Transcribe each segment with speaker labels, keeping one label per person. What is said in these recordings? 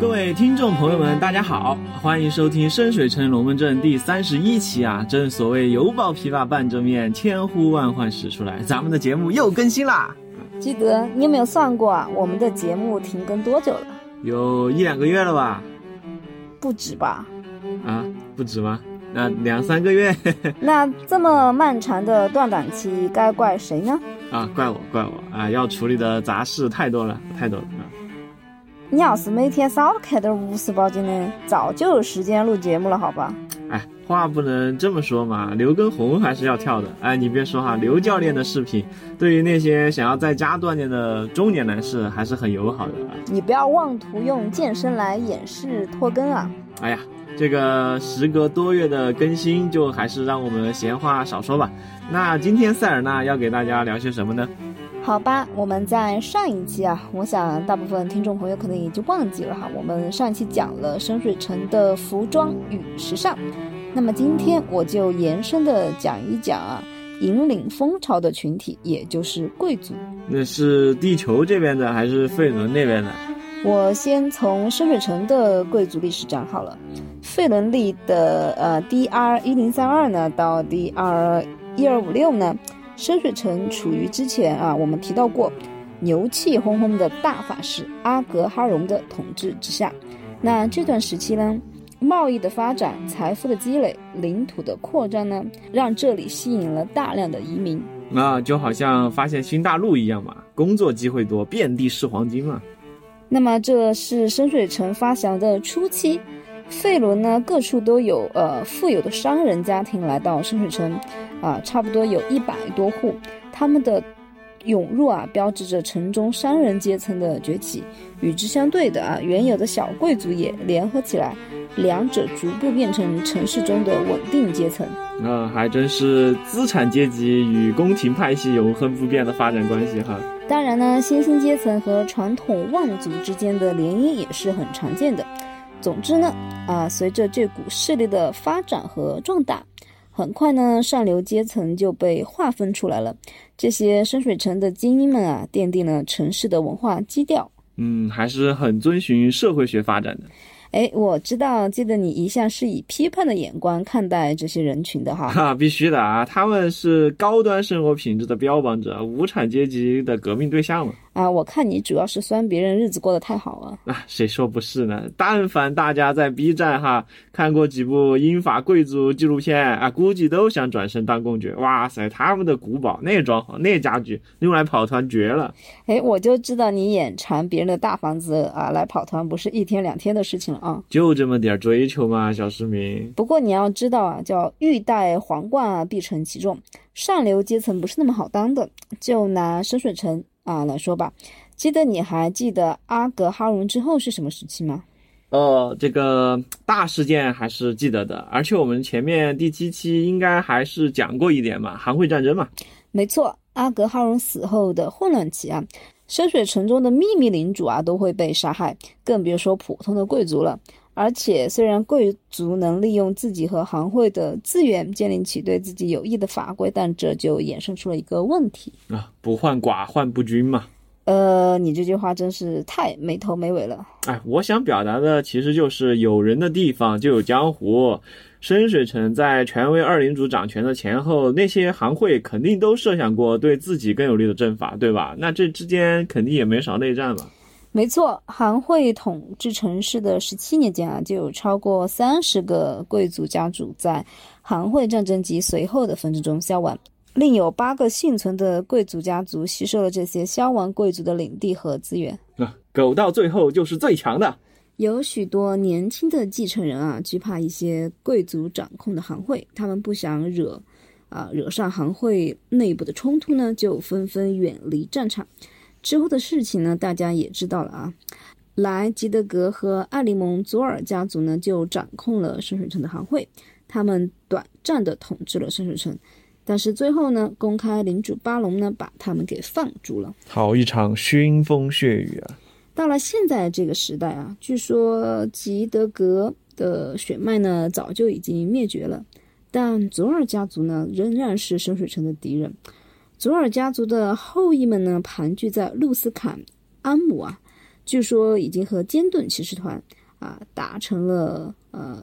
Speaker 1: 各位听众朋友们，大家好，欢迎收听深水城龙门阵第三十一期啊！正所谓犹抱琵琶半遮面，千呼万唤始出来，咱们的节目又更新啦！
Speaker 2: 基德，你有没有算过啊？我们的节目停更多久了？
Speaker 1: 有一两个月了吧？
Speaker 2: 不止吧？
Speaker 1: 啊，不止吗？那两三个月？
Speaker 2: 那这么漫长的断档期，该怪谁呢？
Speaker 1: 啊，怪我，怪我啊！要处理的杂事太多了，太多了啊！
Speaker 2: 你要是每天少看点无事报警的，早就有时间录节目了，好吧？
Speaker 1: 哎，话不能这么说嘛，刘畊宏还是要跳的。哎，你别说哈，刘教练的视频对于那些想要在家锻炼的中年男士还是很友好的。
Speaker 2: 你不要妄图用健身来掩饰拖更啊！
Speaker 1: 哎呀，这个时隔多月的更新，就还是让我们闲话少说吧。那今天塞尔纳要给大家聊些什么呢？
Speaker 2: 好吧，我们在上一期啊，我想大部分听众朋友可能已经忘记了哈。我们上一期讲了深水城的服装与时尚，那么今天我就延伸的讲一讲啊，引领风潮的群体，也就是贵族。
Speaker 1: 那是地球这边的还是费伦那边的？
Speaker 2: 我先从深水城的贵族历史讲好了。费伦历的呃 DR 一零三二呢到 DR 一二五六呢。深水城处于之前啊，我们提到过，牛气哄哄的大法师阿格哈荣的统治之下。那这段时期呢，贸易的发展、财富的积累、领土的扩张呢，让这里吸引了大量的移民。
Speaker 1: 那就好像发现新大陆一样嘛，工作机会多，遍地是黄金嘛。
Speaker 2: 那么这是深水城发祥的初期。费伦呢，各处都有呃富有的商人家庭来到深水城，啊，差不多有一百多户。他们的涌入啊，标志着城中商人阶层的崛起。与之相对的啊，原有的小贵族也联合起来，两者逐步变成城市中的稳定阶层。
Speaker 1: 那还真是资产阶级与宫廷派系永恒不变的发展关系哈。
Speaker 2: 当然呢，新兴阶层和传统望族之间的联姻也是很常见的。总之呢，啊，随着这股势力的发展和壮大，很快呢，上流阶层就被划分出来了。这些深水城的精英们啊，奠定了城市的文化基调。
Speaker 1: 嗯，还是很遵循社会学发展的。
Speaker 2: 哎，我知道，记得你一向是以批判的眼光看待这些人群的哈。
Speaker 1: 哈，必须的啊，他们是高端生活品质的标榜者，无产阶级的革命对象嘛。
Speaker 2: 啊，我看你主要是酸别人日子过得太好了。
Speaker 1: 啊，谁说不是呢？但凡大家在 B 站哈看过几部英法贵族纪录片啊，估计都想转身当公爵。哇塞，他们的古堡那装潢那家具，用来跑团绝了。
Speaker 2: 哎，我就知道你眼馋别人的大房子啊，来跑团不是一天两天的事情了啊。
Speaker 1: 就这么点追求嘛，小市民。
Speaker 2: 不过你要知道啊，叫欲戴皇冠啊，必承其重。上流阶层不是那么好当的。就拿深水城。啊，来说吧，记得你还记得阿格哈荣之后是什么时期吗？
Speaker 1: 呃，这个大事件还是记得的，而且我们前面第七期应该还是讲过一点嘛，韩会战争嘛。
Speaker 2: 没错，阿格哈荣死后的混乱期啊，深水城中的秘密领主啊都会被杀害，更别说普通的贵族了。而且，虽然贵族能利用自己和行会的资源建立起对自己有益的法规，但这就衍生出了一个问题
Speaker 1: 啊，不患寡患不均嘛。
Speaker 2: 呃，你这句话真是太没头没尾了。
Speaker 1: 哎，我想表达的其实就是有人的地方就有江湖。深水城在权威二领主掌权的前后，那些行会肯定都设想过对自己更有利的阵法，对吧？那这之间肯定也没少内战嘛。
Speaker 2: 没错，韩会统治城市的十七年间啊，就有超过三十个贵族家族在韩会战争及随后的纷争中消亡，另有八个幸存的贵族家族吸收了这些消亡贵族的领地和资源。
Speaker 1: 啊，狗到最后就是最强的。
Speaker 2: 有许多年轻的继承人啊，惧怕一些贵族掌控的行会，他们不想惹啊惹上行会内部的冲突呢，就纷纷远离战场。之后的事情呢，大家也知道了啊。莱吉德格和艾利蒙佐尔家族呢，就掌控了深水城的行会，他们短暂的统治了深水城，但是最后呢，公开领主巴隆呢，把他们给放逐了。
Speaker 1: 好一场腥风血雨啊！
Speaker 2: 到了现在这个时代啊，据说吉德格的血脉呢，早就已经灭绝了，但佐尔家族呢，仍然是深水城的敌人。佐尔家族的后裔们呢，盘踞在路斯坎安姆啊，据说已经和坚顿骑士团啊达成了呃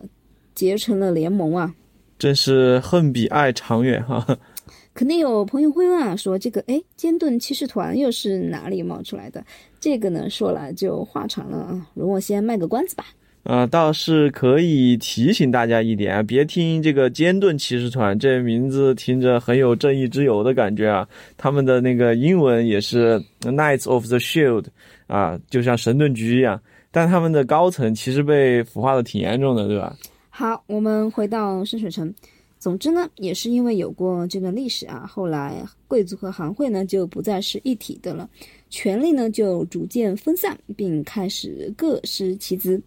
Speaker 2: 结成了联盟啊。
Speaker 1: 真是恨比爱长远哈。
Speaker 2: 肯定有朋友会问啊，说这个哎，坚顿骑士团又是哪里冒出来的？这个呢，说来就话长了啊，容我先卖个关子吧。
Speaker 1: 啊，倒是可以提醒大家一点啊，别听这个坚盾骑士团这名字听着很有正义之友的感觉啊，他们的那个英文也是 Knights of the Shield 啊，就像神盾局一样，但他们的高层其实被腐化的挺严重的，对吧？
Speaker 2: 好，我们回到深水城。总之呢，也是因为有过这段历史啊，后来贵族和行会呢就不再是一体的了，权力呢就逐渐分散，并开始各司其职。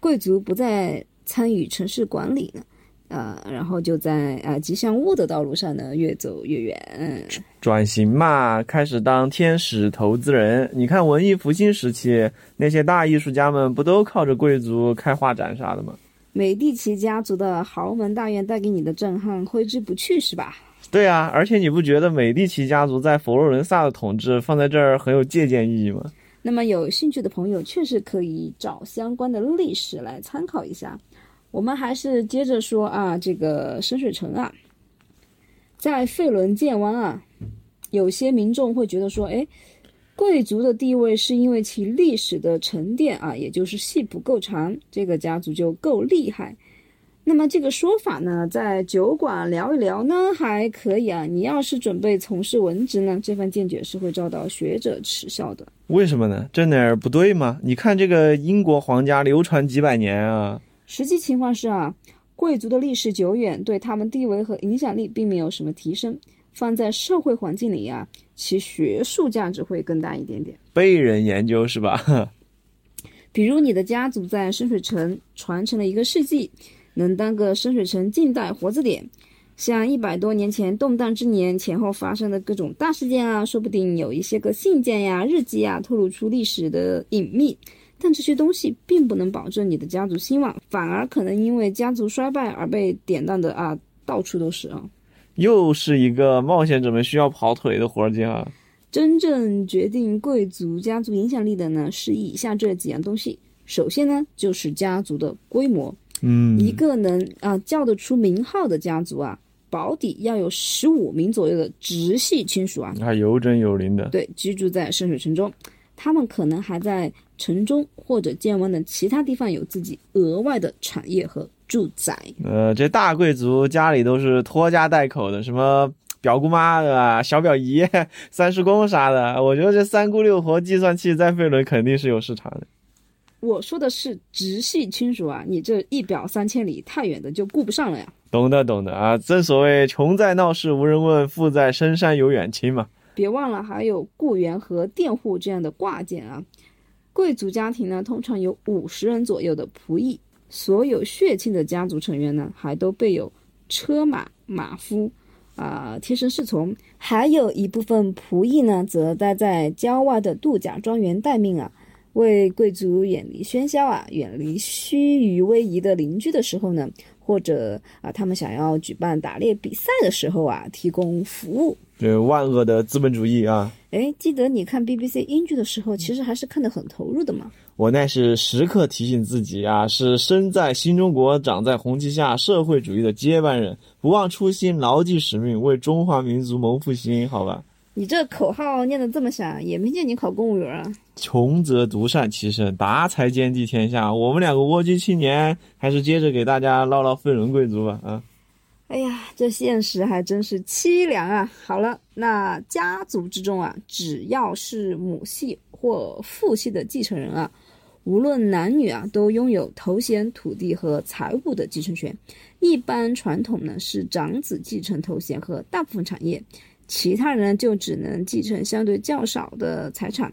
Speaker 2: 贵族不再参与城市管理呢，呃，然后就在啊吉祥物的道路上呢越走越远。
Speaker 1: 转型嘛，开始当天使投资人。你看文艺复兴时期那些大艺术家们不都靠着贵族开画展啥的吗？
Speaker 2: 美第奇家族的豪门大院带给你的震撼挥之不去，是吧？
Speaker 1: 对啊，而且你不觉得美第奇家族在佛罗伦萨的统治放在这儿很有借鉴意义吗？
Speaker 2: 那么有兴趣的朋友确实可以找相关的历史来参考一下。我们还是接着说啊，这个深水城啊，在费伦建湾啊，有些民众会觉得说，哎。贵族的地位是因为其历史的沉淀啊，也就是系谱够长，这个家族就够厉害。那么这个说法呢，在酒馆聊一聊呢还可以啊。你要是准备从事文职呢，这份见解是会遭到学者耻笑的。
Speaker 1: 为什么呢？这哪儿不对吗？你看这个英国皇家流传几百年啊。
Speaker 2: 实际情况是啊，贵族的历史久远，对他们地位和影响力并没有什么提升。放在社会环境里啊。其学术价值会更大一点点，
Speaker 1: 被人研究是吧？
Speaker 2: 比如你的家族在深水城传承了一个世纪，能当个深水城近代活字典。像一百多年前动荡之年前后发生的各种大事件啊，说不定有一些个信件呀、日记啊，透露出历史的隐秘。但这些东西并不能保证你的家族兴旺，反而可能因为家族衰败而被典当的啊，到处都是啊。
Speaker 1: 又是一个冒险者们需要跑腿的活计啊！
Speaker 2: 真正决定贵族家族影响力的呢，是以下这几样东西。首先呢，就是家族的规模。
Speaker 1: 嗯，
Speaker 2: 一个能啊叫得出名号的家族啊，保底要有十五名左右的直系亲属啊，
Speaker 1: 还有整有零的。
Speaker 2: 对，居住在圣水城中，他们可能还在城中或者建湾的其他地方有自己额外的产业和。住宅，
Speaker 1: 呃，这大贵族家里都是拖家带口的，什么表姑妈对吧？小表姨、三叔公啥的。我觉得这三姑六婆计算器在费伦肯定是有市场的。
Speaker 2: 我说的是直系亲属啊，你这一表三千里，太远的就顾不上了呀。
Speaker 1: 懂的懂的啊，正所谓穷在闹市无人问，富在深山有远亲嘛。
Speaker 2: 别忘了还有雇员和佃户这样的挂件啊。贵族家庭呢，通常有五十人左右的仆役。所有血亲的家族成员呢，还都备有车马马夫，啊，贴身侍从，还有一部分仆役呢，则待在郊外的度假庄园待命啊，为贵族远离喧嚣啊，远离虚臾威仪的邻居的时候呢，或者啊，他们想要举办打猎比赛的时候啊，提供服务。
Speaker 1: 对，万恶的资本主义啊！
Speaker 2: 哎，记得你看 BBC 英剧的时候，其实还是看得很投入的嘛。
Speaker 1: 我那是时刻提醒自己啊，是生在新中国、长在红旗下社会主义的接班人，不忘初心，牢记使命，为中华民族谋复兴，好吧？
Speaker 2: 你这口号念得这么响，也没见你考公务员啊。
Speaker 1: 穷则独善其身，达才兼济天下。我们两个蜗居青年，还是接着给大家唠唠飞轮贵族吧，啊。
Speaker 2: 哎呀，这现实还真是凄凉啊！好了，那家族之中啊，只要是母系或父系的继承人啊，无论男女啊，都拥有头衔、土地和财务的继承权。一般传统呢是长子继承头衔和大部分产业，其他人就只能继承相对较少的财产。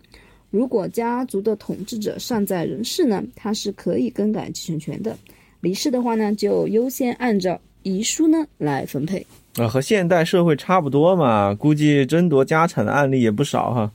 Speaker 2: 如果家族的统治者尚在人世呢，他是可以更改继承权的；离世的话呢，就优先按照。遗书呢来分配
Speaker 1: 啊，和现代社会差不多嘛。估计争夺家产的案例也不少哈。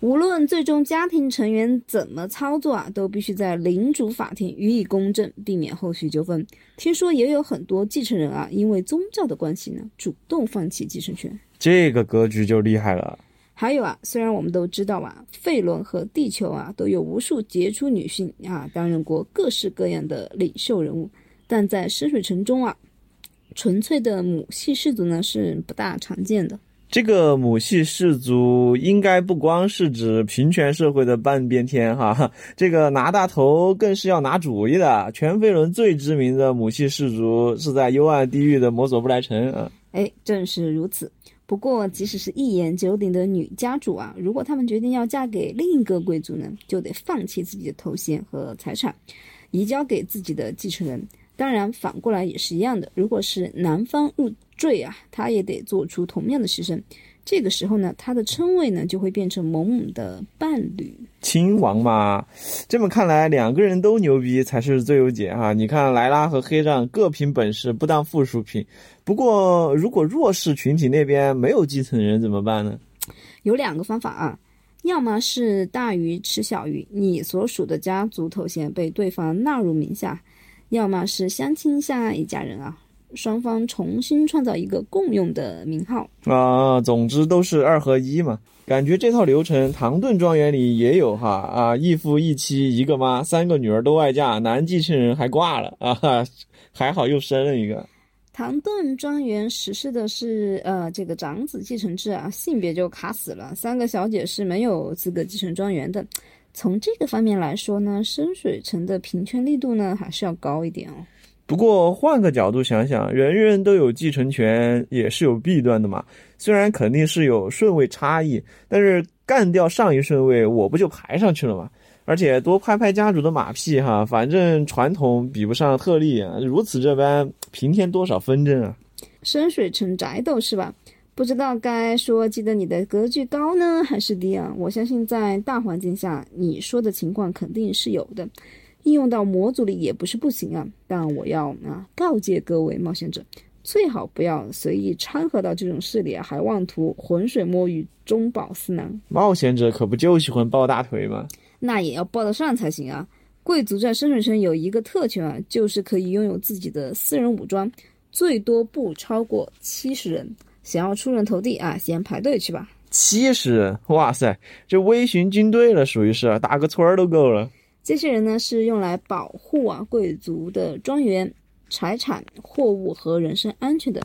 Speaker 2: 无论最终家庭成员怎么操作啊，都必须在领主法庭予以公正，避免后续纠纷。听说也有很多继承人啊，因为宗教的关系呢，主动放弃继承权。
Speaker 1: 这个格局就厉害了。
Speaker 2: 还有啊，虽然我们都知道啊，费伦和地球啊都有无数杰出女性啊担任过各式各样的领袖人物，但在深水城中啊，纯粹的母系氏族呢是不大常见的。
Speaker 1: 这个母系氏族应该不光是指平权社会的半边天哈，这个拿大头更是要拿主意的。全费伦最知名的母系氏族是在幽暗地狱的摩索布莱城啊。
Speaker 2: 哎，正是如此。不过，即使是一言九鼎的女家主啊，如果他们决定要嫁给另一个贵族呢，就得放弃自己的头衔和财产，移交给自己的继承人。当然，反过来也是一样的。如果是男方入赘啊，他也得做出同样的牺牲。这个时候呢，他的称谓呢就会变成某某的伴侣。
Speaker 1: 亲王嘛，这么看来，两个人都牛逼才是最优解啊！你看莱拉和黑杖各凭本事，不当附属品。不过，如果弱势群体那边没有继承人怎么办呢？
Speaker 2: 有两个方法啊，要么是大鱼吃小鱼，你所属的家族头衔被对方纳入名下。要么是相亲相爱一家人啊，双方重新创造一个共用的名号
Speaker 1: 啊，总之都是二合一嘛。感觉这套流程唐顿庄园里也有哈啊，一夫一妻一个妈，三个女儿都外嫁，男继承人还挂了啊，还好又生了一个。
Speaker 2: 唐顿庄园实施的是呃这个长子继承制啊，性别就卡死了，三个小姐是没有资格继承庄园的。从这个方面来说呢，深水城的平权力度呢还是要高一点哦。
Speaker 1: 不过换个角度想想，人人都有继承权也是有弊端的嘛。虽然肯定是有顺位差异，但是干掉上一顺位，我不就排上去了吗？而且多拍拍家主的马屁哈，反正传统比不上特例啊，如此这般，平添多少纷争啊？
Speaker 2: 深水城宅斗是吧？不知道该说记得你的格局高呢还是低啊？我相信在大环境下，你说的情况肯定是有的，应用到模组里也不是不行啊。但我要啊告诫各位冒险者，最好不要随意掺和到这种事里啊，还妄图浑水摸鱼、中饱私囊。
Speaker 1: 冒险者可不就喜欢抱大腿吗？
Speaker 2: 那也要抱得上才行啊！贵族在深水城有一个特权啊，就是可以拥有自己的私人武装，最多不超过七十人。想要出人头地啊，先排队去吧。
Speaker 1: 七十人，哇塞，这微型军队了，属于是打个村儿都够了。
Speaker 2: 这些人呢，是用来保护啊贵族的庄园、财产、货物和人身安全的。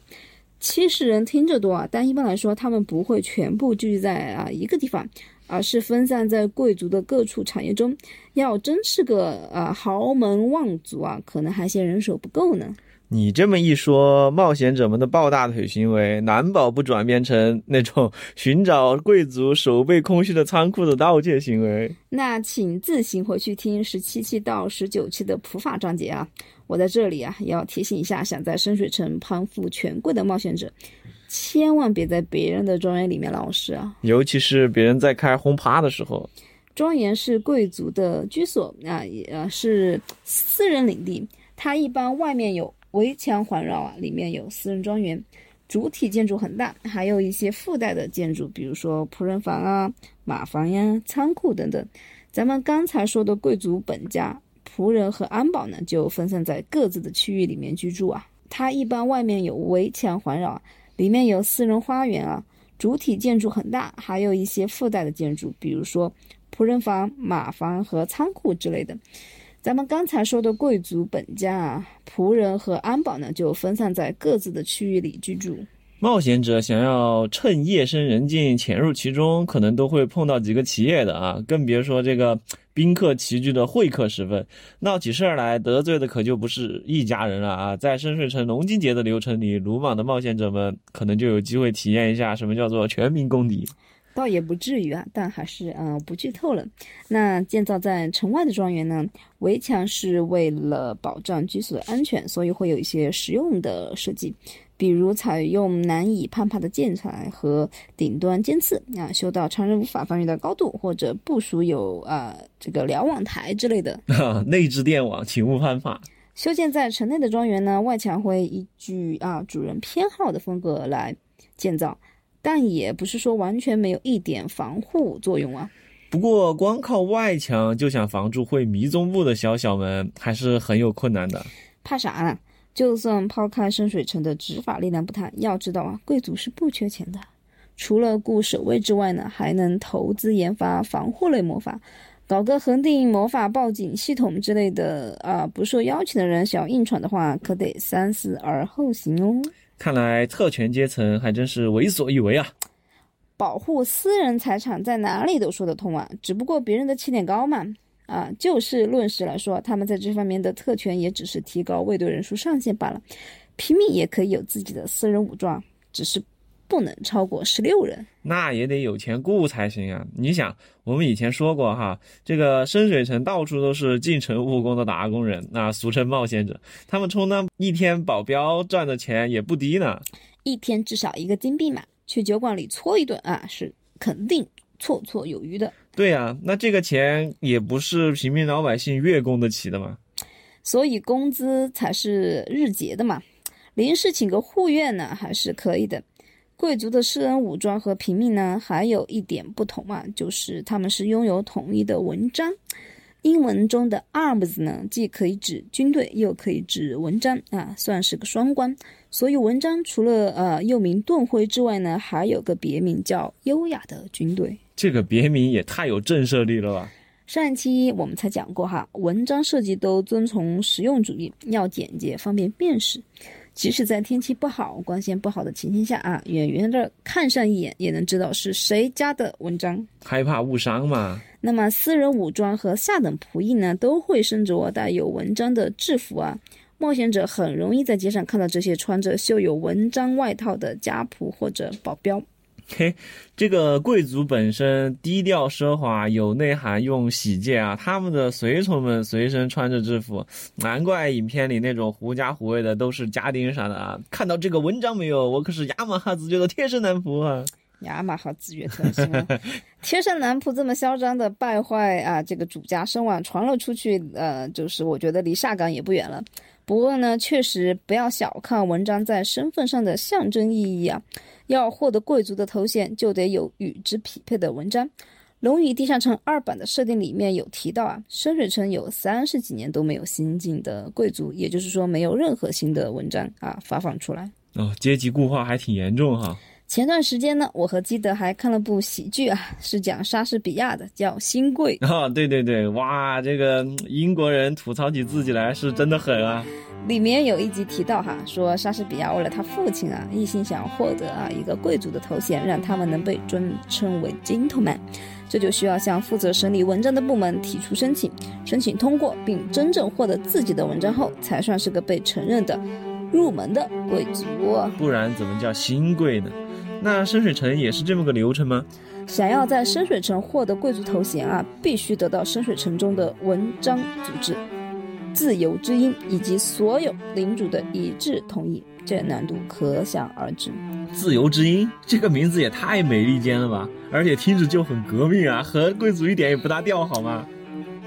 Speaker 2: 七十人听着多啊，但一般来说，他们不会全部聚集在啊一个地方，而是分散在贵族的各处产业中。要真是个啊豪门望族啊，可能还嫌人手不够呢。
Speaker 1: 你这么一说，冒险者们的抱大腿行为难保不转变成那种寻找贵族手背空虚的仓库的盗窃行为。
Speaker 2: 那请自行回去听十七期到十九期的普法章节啊！我在这里啊，也要提醒一下想在深水城攀附权贵的冒险者，千万别在别人的庄园里面闹事啊！
Speaker 1: 尤其是别人在开轰趴的时候。
Speaker 2: 庄园是贵族的居所啊，也是私人领地，它一般外面有。围墙环绕啊，里面有私人庄园，主体建筑很大，还有一些附带的建筑，比如说仆人房啊、马房呀、仓库等等。咱们刚才说的贵族本家、仆人和安保呢，就分散在各自的区域里面居住啊。它一般外面有围墙环绕，里面有私人花园啊，主体建筑很大，还有一些附带的建筑，比如说仆人房、马房和仓库之类的。咱们刚才说的贵族本家啊，仆人和安保呢，就分散在各自的区域里居住。
Speaker 1: 冒险者想要趁夜深人静潜入其中，可能都会碰到几个企业的啊，更别说这个宾客齐聚的会客时分，闹起事儿来得罪的可就不是一家人了啊！在深水城龙金节的流程里，鲁莽的冒险者们可能就有机会体验一下什么叫做全民公敌。
Speaker 2: 倒也不至于啊，但还是嗯不剧透了。那建造在城外的庄园呢，围墙是为了保障居所的安全，所以会有一些实用的设计，比如采用难以攀爬的建材和顶端尖刺啊，修到常人无法翻越的高度，或者部署有啊这个瞭望台之类的。
Speaker 1: 内置电网，请勿攀爬。
Speaker 2: 修建在城内的庄园呢，外墙会依据啊主人偏好的风格来建造。但也不是说完全没有一点防护作用啊。
Speaker 1: 不过光靠外墙就想防住会迷踪步的小小们，还是很有困难的。
Speaker 2: 怕啥呢？就算抛开深水城的执法力量不谈，要知道啊，贵族是不缺钱的。除了雇守卫之外呢，还能投资研发防护类魔法，搞个恒定魔法报警系统之类的啊！不受邀请的人想要硬闯的话，可得三思而后行哦。
Speaker 1: 看来特权阶层还真是为所欲为啊！
Speaker 2: 保护私人财产在哪里都说得通啊，只不过别人的起点高嘛。啊，就事论事来说，他们在这方面的特权也只是提高卫队人数上限罢了。平民也可以有自己的私人武装，只是不能超过十六人。
Speaker 1: 那也得有钱雇才行啊！你想，我们以前说过哈，这个深水城到处都是进城务工的打工人，那俗称冒险者，他们充当一天保镖赚的钱也不低呢。
Speaker 2: 一天至少一个金币嘛。去酒馆里搓一顿啊，是肯定绰绰有余的。
Speaker 1: 对呀，那这个钱也不是平民老百姓月供得起的嘛。
Speaker 2: 所以工资才是日结的嘛。临时请个护院呢，还是可以的。贵族的私人武装和平民呢，还有一点不同啊，就是他们是拥有统一的文章。英文中的 arms 呢，既可以指军队，又可以指文章啊，算是个双关。所以文章除了呃又名盾徽之外呢，还有个别名叫优雅的军队。
Speaker 1: 这个别名也太有震慑力了吧！
Speaker 2: 上一期我们才讲过哈，文章设计都遵从实用主义，要简洁方便辨识。即使在天气不好、光线不好的情形下啊，远远的看上一眼也能知道是谁家的文章，
Speaker 1: 害怕误伤嘛。
Speaker 2: 那么私人武装和下等仆役呢，都会身着带有文章的制服啊。冒险者很容易在街上看到这些穿着绣有文章外套的家仆或者保镖。
Speaker 1: 嘿，这个贵族本身低调奢华，有内涵，用喜戒啊。他们的随从们随身穿着制服，难怪影片里那种狐假虎威的都是家丁啥的啊。看到这个文章没有？我可是雅马哈子爵的贴身男仆啊！
Speaker 2: 雅马哈子爵特性，贴身男仆这么嚣张的败坏啊，这个主家声望传了出去，呃，就是我觉得离下岗也不远了。不过呢，确实不要小看文章在身份上的象征意义啊！要获得贵族的头衔，就得有与之匹配的文章。《龙与地下城二版》的设定里面有提到啊，深水城有三十几年都没有新进的贵族，也就是说没有任何新的文章啊发放出来。
Speaker 1: 哦，阶级固化还挺严重哈。
Speaker 2: 前段时间呢，我和基德还看了部喜剧啊，是讲莎士比亚的，叫《新贵》
Speaker 1: 啊。对对对，哇，这个英国人吐槽起自己来是真的狠啊。
Speaker 2: 里面有一集提到哈，说莎士比亚为了他父亲啊，一心想要获得啊一个贵族的头衔，让他们能被尊称为 gentleman，这就需要向负责审理文章的部门提出申请，申请通过并真正获得自己的文章后，才算是个被承认的入门的贵族。
Speaker 1: 不然怎么叫新贵呢？那深水城也是这么个流程吗？
Speaker 2: 想要在深水城获得贵族头衔啊，必须得到深水城中的文章组织“自由之音”以及所有领主的一致同意，这难度可想而知。
Speaker 1: 自由之音这个名字也太美利坚了吧，而且听着就很革命啊，和贵族一点也不搭调，好吗？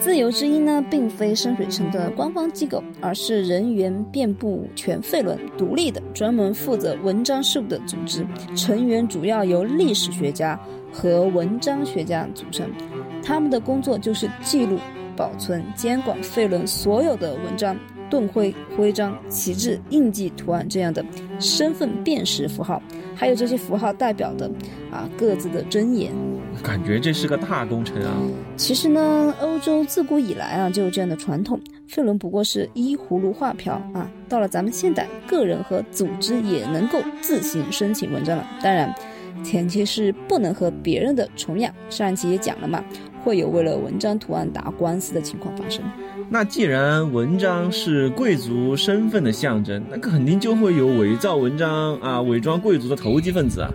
Speaker 2: 自由之音呢，并非深水城的官方机构，而是人员遍布全费伦、独立的、专门负责文章事务的组织。成员主要由历史学家和文章学家组成，他们的工作就是记录、保存、监管费伦所有的文章。盾徽、徽章、旗帜、印记、图案这样的身份辨识符号，还有这些符号代表的啊各自的箴言，
Speaker 1: 感觉这是个大工程啊。
Speaker 2: 其实呢，欧洲自古以来啊就有这样的传统，费伦不过是依葫芦画瓢啊。到了咱们现代，个人和组织也能够自行申请文章了，当然前提是不能和别人的重样。上一期也讲了嘛，会有为了文章图案打官司的情况发生。
Speaker 1: 那既然文章是贵族身份的象征，那肯定就会有伪造文章啊、伪装贵族的投机分子啊。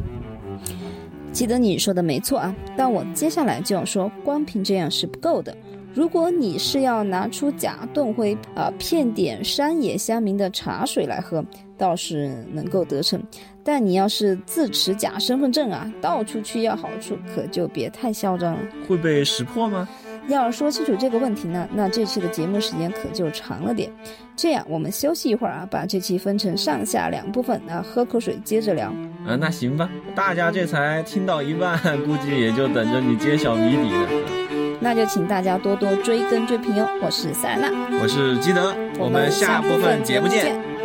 Speaker 2: 记得你说的没错啊，但我接下来就要说，光凭这样是不够的。如果你是要拿出假盾徽啊，骗点山野乡民的茶水来喝，倒是能够得逞。但你要是自持假身份证啊，到处去要好处，可就别太嚣张了。
Speaker 1: 会被识破吗？
Speaker 2: 要说清楚这个问题呢，那这期的节目时间可就长了点。这样，我们休息一会儿啊，把这期分成上下两部分啊，喝口水接着聊。
Speaker 1: 啊，那行吧，大家这才听到一半，估计也就等着你揭晓谜底了。
Speaker 2: 那就请大家多多追更追评哟。我是塞尔纳，
Speaker 1: 我是基德，我们下部分节目见。